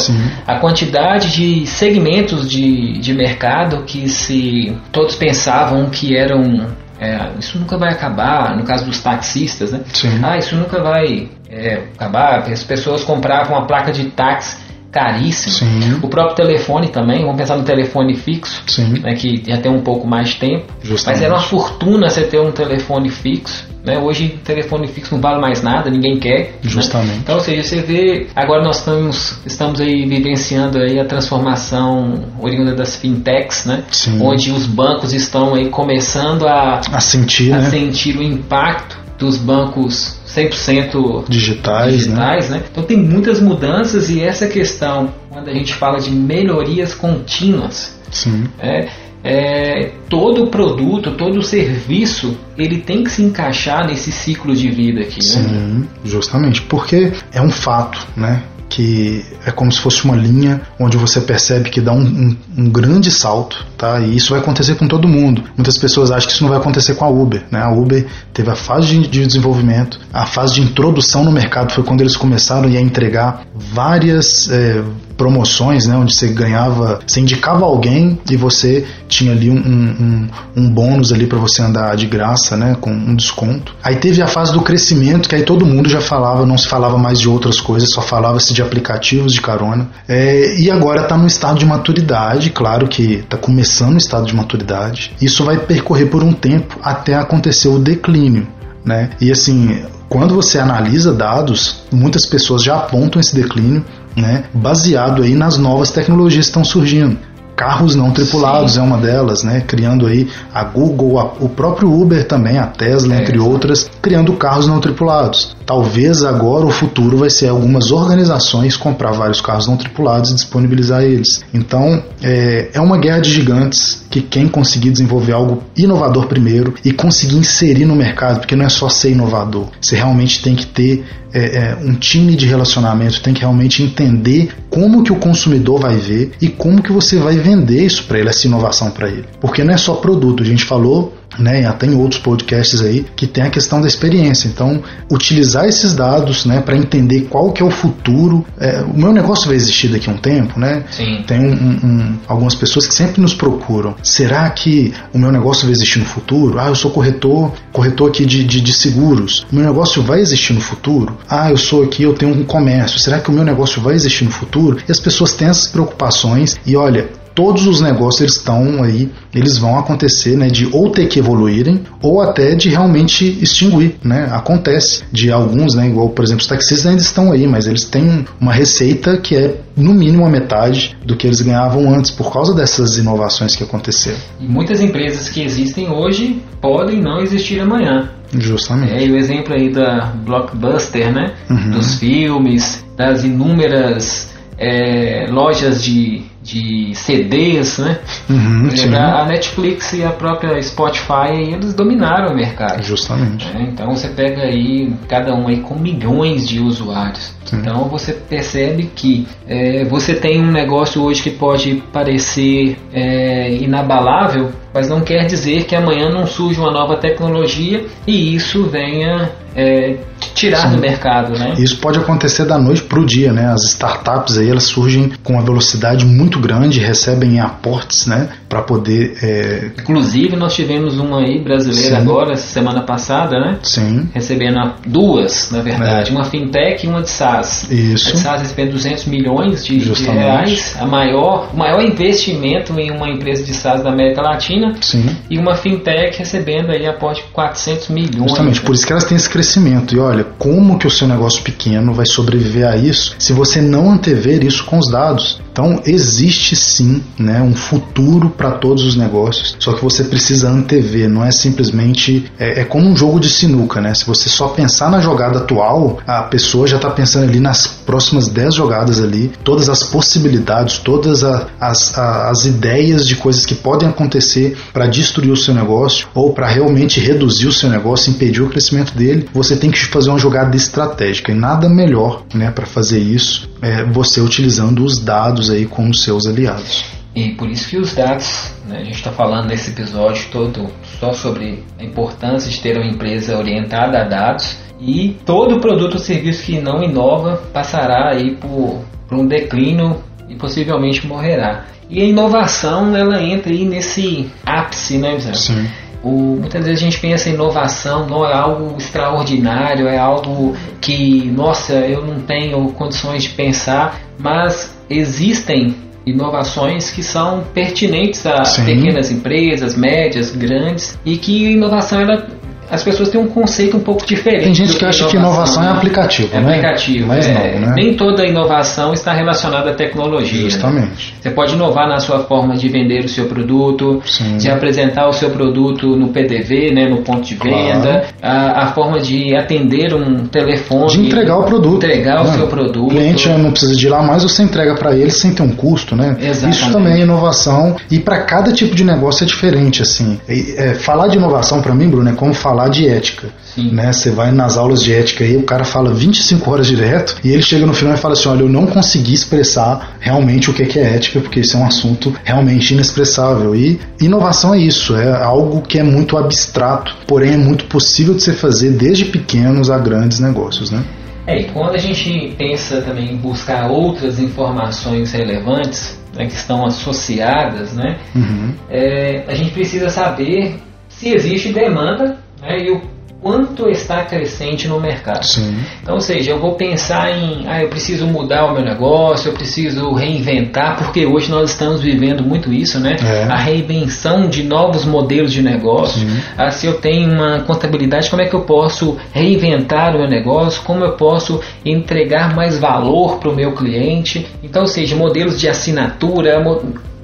B: A quantidade de segmentos de, de mercado que se todos pensavam que eram é, isso nunca vai acabar, no caso dos taxistas, né?
C: Sim.
B: Ah, isso nunca vai é, acabar, as pessoas compravam uma placa de táxi caríssimo.
C: Sim.
B: O próprio telefone também, vamos pensar no telefone fixo,
C: Sim.
B: né, que já tem um pouco mais de tempo.
C: Justamente.
B: Mas era uma fortuna você ter um telefone fixo. Né? Hoje telefone fixo não vale mais nada, ninguém quer. né?
C: Justamente.
B: Então, ou seja, você vê, agora nós estamos, estamos aí vivenciando aí a transformação oriunda das fintechs, né?
C: Sim.
B: Onde os bancos estão aí começando a,
C: A sentir,
B: a
C: né?
B: sentir o impacto dos bancos 100%
C: Digitais, né?
B: digitais, né? Então tem muitas mudanças e essa questão, quando a gente fala de melhorias contínuas,
C: Sim.
B: é, é, todo produto, todo serviço, ele tem que se encaixar nesse ciclo de vida aqui, né?
C: Sim, justamente, porque é um fato, né? Que é como se fosse uma linha onde você percebe que dá um, um, um grande salto, tá? E isso vai acontecer com todo mundo. Muitas pessoas acham que isso não vai acontecer com a Uber, né? A Uber teve a fase de, de desenvolvimento, a fase de introdução no mercado foi quando eles começaram a entregar várias é, promoções, né? Onde você ganhava, você indicava alguém e você tinha ali um, um, um bônus ali para você andar de graça, né? Com um desconto. Aí teve a fase do crescimento, que aí todo mundo já falava, não se falava mais de outras coisas, só falava-se de aplicativos de carona. É, e agora está no estado de maturidade, claro que está começando o estado de maturidade. Isso vai percorrer por um tempo até acontecer o declínio, né? E assim, quando você analisa dados, muitas pessoas já apontam esse declínio, né? Baseado aí nas novas tecnologias que estão surgindo. Carros não tripulados
B: Sim.
C: é uma delas, né? Criando aí a Google, a- o próprio Uber também, a Tesla,
B: É,
C: entre
B: exato.
C: outras, criando carros não tripulados. Talvez agora o futuro vai ser algumas organizações comprar vários carros não tripulados e disponibilizar eles. Então é, é uma guerra de gigantes que quem conseguir desenvolver algo inovador primeiro e conseguir inserir no mercado, porque não é só ser inovador, você realmente tem que ter é, é, um time de relacionamento, tem que realmente entender como que o consumidor vai ver e como que você vai vender isso para ele, essa inovação para ele. Porque não é só produto, a gente falou né, até em outros podcasts aí, que tem a questão da experiência. Então, utilizar esses dados, né, para entender qual que é o futuro. É, o meu negócio vai existir daqui a um tempo, né?
B: Sim.
C: Tem um- um- um- algumas pessoas que sempre nos procuram. Será que o meu negócio vai existir no futuro? Ah, eu sou corretor, corretor aqui de, de, de seguros. O meu negócio vai existir no futuro? Ah, eu sou aqui, eu tenho um comércio. Será que o meu negócio vai existir no futuro? E as pessoas têm essas preocupações e olha, todos os negócios eles estão aí, eles vão acontecer, né, de ou ter que evoluírem ou até de realmente extinguir, né? Acontece de alguns, né, igual por exemplo os taxistas ainda estão aí, mas eles têm uma receita que é no mínimo a metade do que eles ganhavam antes por causa dessas inovações que aconteceram.
B: E muitas empresas que existem hoje podem não existir amanhã.
C: Justamente.
B: É, e o exemplo aí da Blockbuster, né?
C: Uhum.
B: Dos filmes, das inúmeras é, lojas de, de CDs, né?
C: Uhum,
B: a Netflix e a própria Spotify, eles dominaram o mercado.
C: Justamente.
B: né? Então você pega aí cada um aí com milhões de usuários.
C: Sim.
B: Então você percebe que é, você tem um negócio hoje que pode parecer é, inabalável, mas não quer dizer que amanhã não surja uma nova tecnologia e isso venha é, tirar
C: Sim.
B: do mercado, né?
C: Isso pode acontecer da noite para o dia, né? As startups aí elas surgem com uma velocidade muito grande, recebem aportes, né? Para poder, é,
B: Inclusive nós tivemos uma aí brasileira
C: Sim.
B: agora, semana passada, né?
C: sim,
B: Recebendo a- duas, na verdade,
C: É.
B: uma fintech e uma de SaaS. A
C: isso,
B: de SaaS recebendo 200 milhões de, de reais, a maior, o maior investimento em uma empresa de SaaS da América Latina
C: sim.
B: e uma fintech recebendo aí aporte de 400 milhões.
C: Justamente, por isso que elas têm esse crescimento. E olha, como que o seu negócio pequeno vai sobreviver a isso se você não antever isso com os dados. Então existe sim né, um futuro para todos os negócios, só que você precisa antever, não é simplesmente. É, é, como um jogo de sinuca, né? Se você só pensar na jogada atual, a pessoa já está pensando ali nas próximas 10 jogadas ali, todas as possibilidades, todas a, as, a, as ideias de coisas que podem acontecer para destruir o seu negócio ou para realmente reduzir o seu negócio, impedir o crescimento dele. Você tem que fazer uma jogada estratégica e nada melhor né, para fazer isso é você utilizando os dados dados aí como seus aliados.
B: E por isso que os dados, né, a gente está falando nesse episódio todo só sobre a importância de ter uma empresa orientada a dados e todo produto ou serviço que não inova passará aí por, por um declínio e possivelmente morrerá. E a inovação ela entra aí nesse ápice, né, Zé?
C: Sim.
B: O, muitas vezes a gente pensa em inovação, não é algo extraordinário, é algo que, nossa, eu não tenho condições de pensar, mas existem inovações que são pertinentes a Sim. pequenas empresas, médias, grandes e que a inovação ela as pessoas têm um conceito um pouco diferente.
C: Tem gente que acha que inovação é aplicativo,
B: é
C: né?
B: aplicativo. Mas é, não, né? Nem toda inovação está relacionada à tecnologia.
C: Justamente.
B: Né? Você pode inovar na sua forma de vender o seu produto, Sim. de apresentar o seu produto no PDV, né, no ponto de venda, claro. a, a, forma de atender um telefone,
C: de entregar o produto,
B: entregar o seu produto. O
C: cliente não precisa de ir lá, mas você entrega para ele sem ter um custo, né?
B: Exatamente.
C: Isso também é inovação e para cada tipo de negócio é diferente, assim. É, falar de inovação para mim, Bruno, é como falar falar de ética.
B: Sim.
C: Né? Você vai nas aulas de ética aí, o cara fala 25 horas direto e ele chega no final e fala assim: olha, eu não consegui expressar realmente o que é ética, porque isso é um assunto realmente inexpressável. E inovação é isso, é algo que é muito abstrato, porém é muito possível de se fazer desde pequenos a grandes negócios, né?
B: É, e quando a gente pensa também em buscar outras informações relevantes, né, que estão associadas, né,
C: uhum.
B: é, a gente precisa saber se existe demanda né, e o quanto está crescente no mercado.
C: Sim.
B: Então, ou seja, eu vou pensar em, ah, eu preciso mudar o meu negócio, eu preciso reinventar, porque hoje nós estamos vivendo muito isso, né?
C: É.
B: A reinvenção de novos modelos de negócio. Ah, se eu tenho uma contabilidade, como é que eu posso reinventar o meu negócio? Como eu posso entregar mais valor para o meu cliente? Então, ou seja, modelos de assinatura,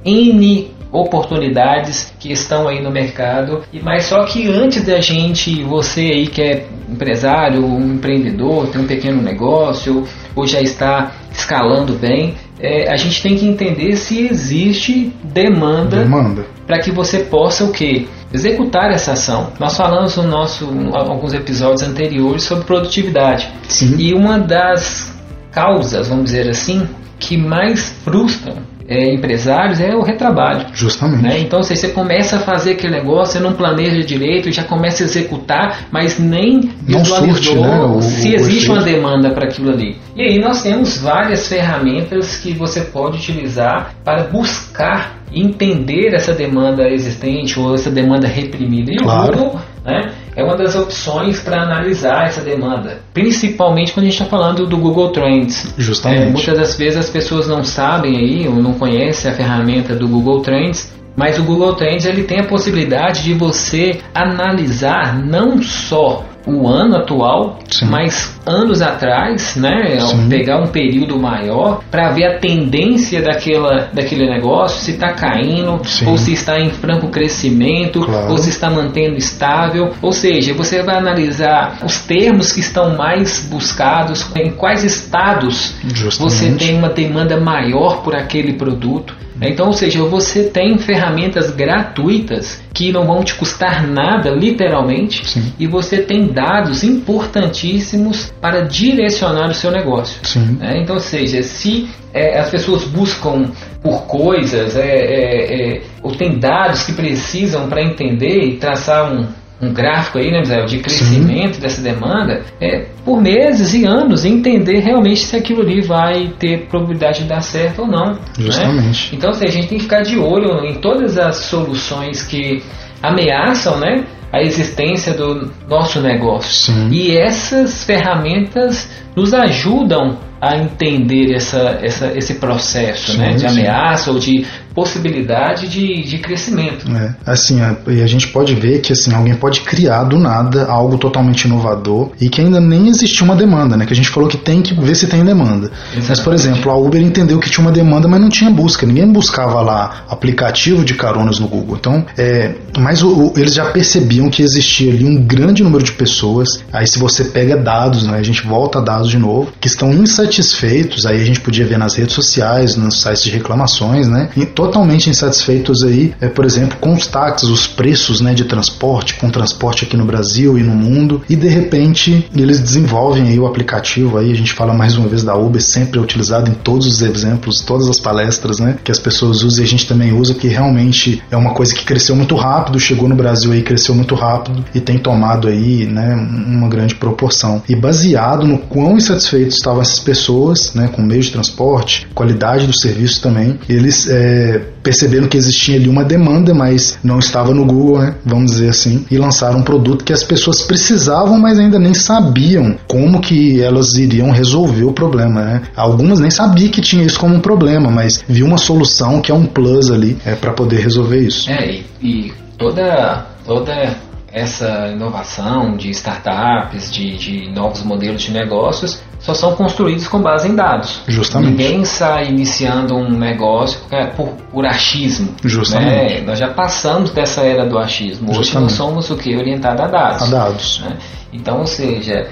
B: N oportunidades que estão aí no mercado. E mas só que antes da gente, você aí que é empresário, um empreendedor, tem um pequeno negócio ou já está escalando bem, é, a gente tem que entender se existe demanda,
C: demanda.
B: para que você possa o que executar essa ação. Nós falamos no nosso em alguns episódios anteriores sobre produtividade
C: Sim.
B: e uma das causas, vamos dizer assim, que mais frustram é, empresários é o retrabalho.
C: Justamente.
B: Né? Então, se você começa a fazer aquele negócio, você não planeja direito, já começa a executar, mas nem
C: não visualizou surte, né? o,
B: se existe uma demanda para aquilo ali. E aí nós temos várias ferramentas que você pode utilizar para buscar entender essa demanda existente ou essa demanda reprimida. E
C: claro.
B: o Google né, é uma das opções para analisar essa demanda, principalmente quando a gente está falando do Google Trends.
C: Justamente.
B: É, muitas das vezes as pessoas não sabem aí ou não conhecem a ferramenta do Google Trends, mas o Google Trends ele tem a possibilidade de você analisar não só o ano atual,
C: Sim.
B: mas anos atrás, né?
C: Sim.
B: Pegar um período maior para ver a tendência daquela, daquele negócio, se está caindo,
C: Sim.
B: ou se está em franco crescimento,
C: Claro.
B: ou se está mantendo estável. Ou seja, você vai analisar os termos que estão mais buscados, em quais estados
C: Justamente.
B: você tem uma demanda maior por aquele produto. Então, ou seja, você tem ferramentas gratuitas que não vão te custar nada, literalmente,
C: Sim.
B: e você tem dados importantíssimos para direcionar o seu negócio. Né? Então, ou seja, se é, as pessoas buscam por coisas, é, é, é, ou tem dados que precisam para entender e traçar um, um gráfico aí, né, Misael, de crescimento dessa demanda, é, por meses e anos entender realmente se aquilo ali vai ter probabilidade de dar certo ou não. né?
C: Justamente.
B: Então, assim, a gente tem que ficar de olho em todas as soluções que ameaçam né, a existência do nosso negócio.
C: Sim.
B: E essas ferramentas nos ajudam a entender essa, essa, esse processo
C: Sim,
B: né, de
C: sim.
B: ameaça ou de possibilidade de, de crescimento.
C: É, assim, a, e a gente pode ver que assim, alguém pode criar do nada algo totalmente inovador e que ainda nem existia uma demanda, né? Que a gente falou que tem que ver se tem demanda. Mas, por
B: Exatamente.
C: exemplo, a Uber entendeu que tinha uma demanda, mas não tinha busca. Ninguém buscava lá aplicativo de caronas no Google. Então, é, mas o- o- eles já percebiam que existia ali um grande número de pessoas. Aí, se você pega dados, né? A gente volta a dados de novo, que estão insatisfeitos. Aí a gente podia ver nas redes sociais, nos sites de reclamações, né? E totalmente insatisfeitos aí, é, por exemplo, com os táxis, os preços, né, de transporte, com transporte aqui no Brasil e no mundo. E de repente eles desenvolvem aí o aplicativo. Aí a gente fala mais uma vez da Uber, sempre é utilizado em todos os exemplos, todas as palestras, né, que as pessoas usam e a gente também usa, que realmente é uma coisa que cresceu muito rápido, chegou no Brasil aí, cresceu muito rápido e tem tomado aí, né, uma grande proporção. E baseado no quão insatisfeitos estavam essas pessoas, né, com meio de transporte, qualidade do serviço também, eles é, perceberam que existia ali uma demanda, mas não estava no Google, né, vamos dizer assim, e lançaram um produto que as pessoas precisavam, mas ainda nem sabiam como que elas iriam resolver o problema, né? Algumas nem sabiam que tinha isso como um problema, mas viu uma solução que é um plus ali é, para poder resolver isso.
B: É, e, e toda, toda essa inovação de startups, de, de novos modelos de negócios, só são construídos com base em dados.
C: Justamente.
B: Ninguém sai iniciando um negócio por, por achismo.
C: Justamente.
B: né? Nós já passamos dessa era do achismo. Hoje
C: Justamente.
B: nós somos o que? Orientado a dados.
C: A dados.
B: né? Então, ou seja,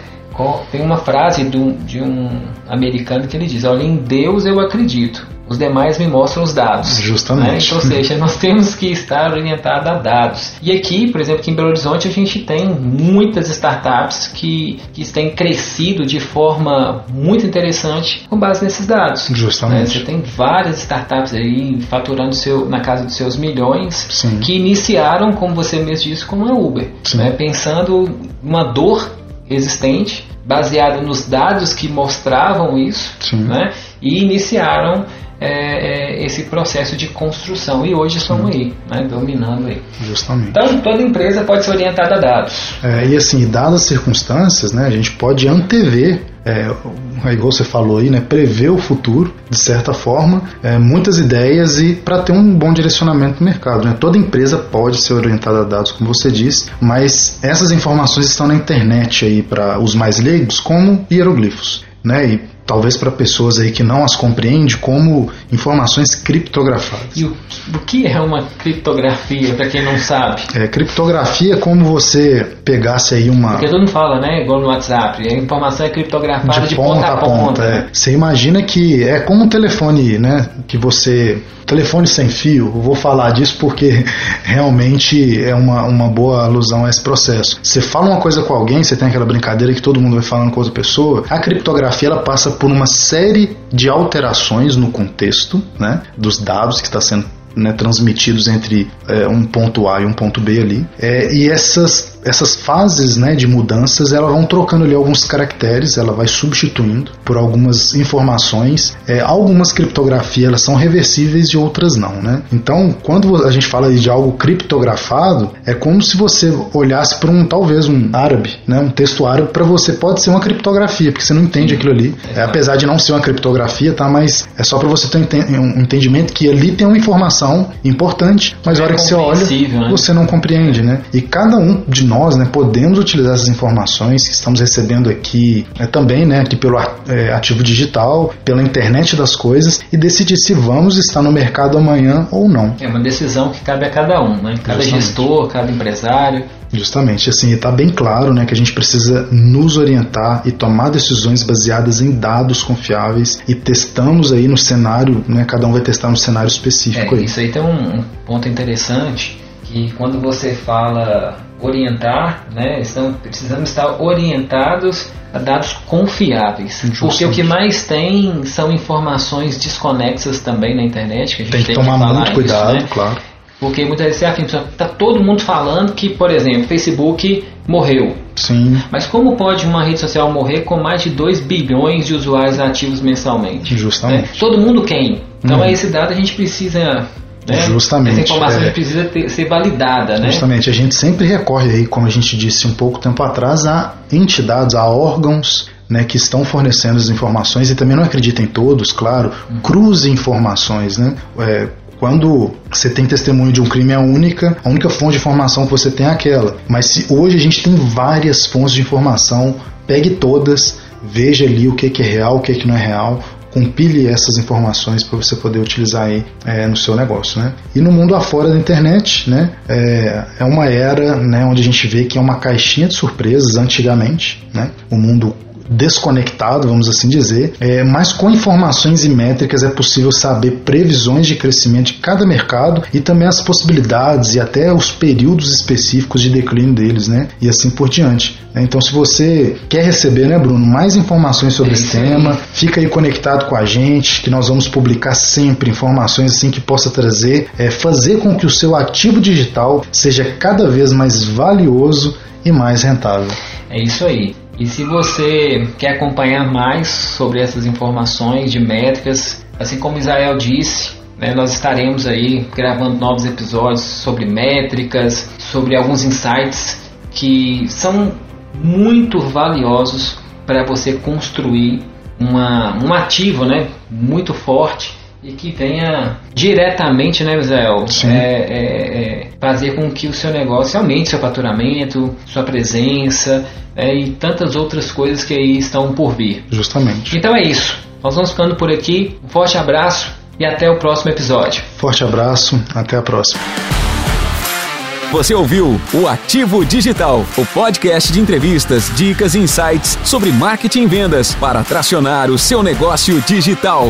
B: tem uma frase de um, de um americano que ele diz: Olha, em Deus eu acredito, os demais me mostram os dados.
C: Justamente.
B: Né? Ou seja, nós temos que estar orientados a dados. E aqui, por exemplo, aqui em Belo Horizonte, a gente tem muitas startups que, que têm crescido de forma muito interessante com base nesses dados.
C: Justamente.
B: Né? Você tem várias startups aí faturando seu, na casa dos seus milhões
C: Sim.
B: que iniciaram, como você mesmo disse, com a Uber, né? pensando uma dor existente, baseada nos dados que mostravam isso, né? e iniciaram é, é, esse processo de construção. E hoje estão aí, né? dominando aí.
C: Justamente.
B: Então, toda empresa pode ser orientada a dados.
C: É, e assim, dadas as circunstâncias, né, a gente pode antever, é igual você falou aí, né, prever o futuro, de certa forma, é, muitas ideias e para ter um bom direcionamento no mercado. Né? Toda empresa pode ser orientada a dados, como você disse, mas essas informações estão na internet aí para os mais leigos como hieroglifos. Né, e talvez para pessoas aí que não as compreendem como informações criptografadas.
B: E o, o que é uma criptografia, para quem não sabe?
C: É, criptografia é como você pegasse aí uma
B: Porque todo mundo fala, né? Igual no WhatsApp, a informação é criptografada de, ponta, a ponta.
C: é. Você imagina que é como um telefone, né? Que você. Telefone sem fio, eu vou falar disso porque realmente é uma, uma boa alusão a esse processo. Você fala uma coisa com alguém, você tem aquela brincadeira que todo mundo vai falando com outra pessoa. A criptografia ela passa por uma série de alterações no contexto né, dos dados que está sendo né, transmitidos entre é, um ponto A e um ponto B ali. É, e essas, essas fases né, de mudanças elas vão trocando ali alguns caracteres, ela vai substituindo por algumas informações. É, algumas criptografias elas são reversíveis e outras não. Né? Então, quando a gente fala de algo criptografado, é como se você olhasse para um talvez um árabe, né, um texto árabe, para você pode ser uma criptografia, porque você não entende aquilo ali. É, apesar de não ser uma criptografia, tá? Mas é só para você ter um enten- entendimento que ali tem uma informação importante, mas a hora que você olha,
B: né?
C: você não compreende, né? E cada um de nós, né, podemos utilizar essas informações que estamos recebendo aqui, é, também, né, aqui pelo é, ativo digital, pela internet das coisas e decidir se vamos estar no mercado amanhã ou não.
B: É uma decisão que cabe a cada um, né? Cada
C: Justamente.
B: gestor, cada empresário.
C: Justamente, assim, está bem claro né, que a gente precisa nos orientar e tomar decisões baseadas em dados confiáveis e testamos aí no cenário, né, cada um vai testar no cenário específico
B: É,
C: aí.
B: isso aí tem um ponto interessante que quando você fala orientar, né, estão, precisamos estar orientados a dados confiáveis.
C: Justamente.
B: Porque o que mais tem são informações desconexas também na internet, que a gente
C: Tem
B: tem,
C: que tomar
B: falar
C: muito
B: isso,
C: cuidado,
B: né?
C: claro.
B: Porque muitas vezes você afirma, tá todo mundo falando que, por exemplo, Facebook morreu.
C: Sim,
B: Mas como pode uma rede social morrer com mais de 2 bilhões de usuários ativos mensalmente?
C: Justamente.
B: Né? Todo mundo quem? Então é esse dado a gente precisa Né?
C: Justamente.
B: Essa informação
C: é.
B: precisa ter, ser validada, né?
C: Justamente, a gente sempre recorre aí, como a gente disse um pouco tempo atrás, a entidades, a órgãos né, que estão fornecendo as informações e também não acredita em todos, claro, cruze informações, né? É, quando você tem testemunho de um crime é única, a única fonte de informação que você tem é aquela. Mas se hoje a gente tem várias fontes de informação, pegue todas, veja ali o que, que é real, o que, que não é real, compile essas informações para você poder utilizar aí é, no seu negócio, né? E no mundo afora da internet, né? É, é uma era, né, onde a gente vê que é uma caixinha de surpresas antigamente, né? O mundo desconectado, vamos assim dizer, é, mas com informações e métricas é possível saber previsões de crescimento de cada mercado e também as possibilidades e até os períodos específicos de declínio deles, né? E assim por diante. Né? Então, se você quer receber, né, Bruno, mais informações sobre esse tema, fica aí conectado com a gente, que nós vamos publicar sempre informações assim que possa trazer, é, fazer com que o seu ativo digital seja cada vez mais valioso e mais rentável.
B: É isso aí. E se você quer acompanhar mais sobre essas informações de métricas, assim como Israel disse, né, nós estaremos aí gravando novos episódios sobre métricas, sobre alguns insights que são muito valiosos para você construir uma, um ativo né, muito forte e que venha diretamente, né, Israel, é, é, é, fazer com que o seu negócio aumente seu faturamento, sua presença é, e tantas outras coisas que aí estão por vir.
C: Justamente.
B: Então é isso. Nós vamos ficando por aqui. Um forte abraço e até o próximo episódio.
C: Forte abraço, até a próxima.
A: Você ouviu o Ativo Digital, o podcast de entrevistas, dicas e insights sobre marketing e vendas para tracionar o seu negócio digital.